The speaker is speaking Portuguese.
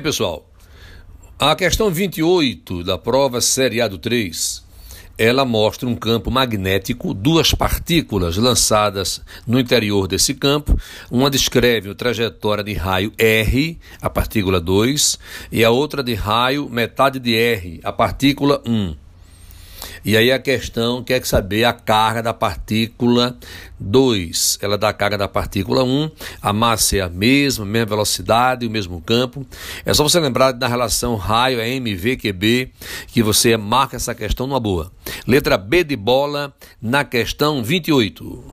Pessoal, a questão 28 da prova seriado 3, ela mostra um campo magnético, duas partículas lançadas no interior desse campo, uma descreve a trajetória de raio R, a partícula 2, e a outra de raio metade de R, a partícula 1. E aí a questão quer saber a carga da partícula 2. Ela dá a carga da partícula 1, a massa é a mesma, a mesma velocidade, o mesmo campo. É só você lembrar da relação raio é MVQB, que você marca essa questão numa boa. Letra B de bola na questão 28.